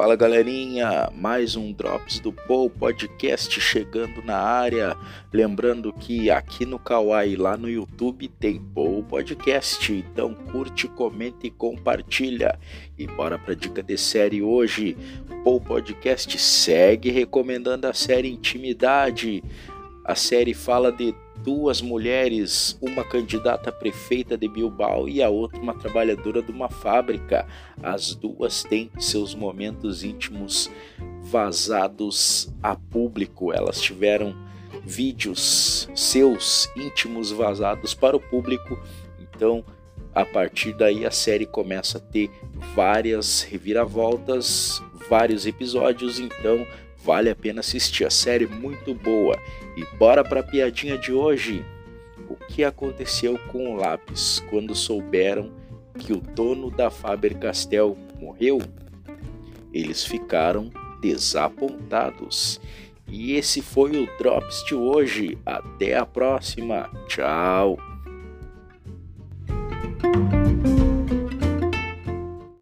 Fala galerinha, mais um Drops do Paul Podcast chegando na área. Lembrando que aqui no Kawaii, lá no YouTube, tem Paul Podcast. Então curte, comenta e compartilha. E bora pra dica de série hoje. Paul Podcast segue recomendando a série Intimidade. A série fala de duas mulheres, uma candidata a prefeita de Bilbao e a outra uma trabalhadora de uma fábrica. As duas têm seus momentos íntimos vazados a público. Elas tiveram vídeos seus íntimos vazados para o público. Então, a partir daí a série começa a ter várias reviravoltas, vários episódios, então Vale a pena assistir, a série muito boa. E bora para a piadinha de hoje. O que aconteceu com o lápis quando souberam que o dono da Faber-Castell morreu? Eles ficaram desapontados. E esse foi o Drops de hoje. Até a próxima. Tchau.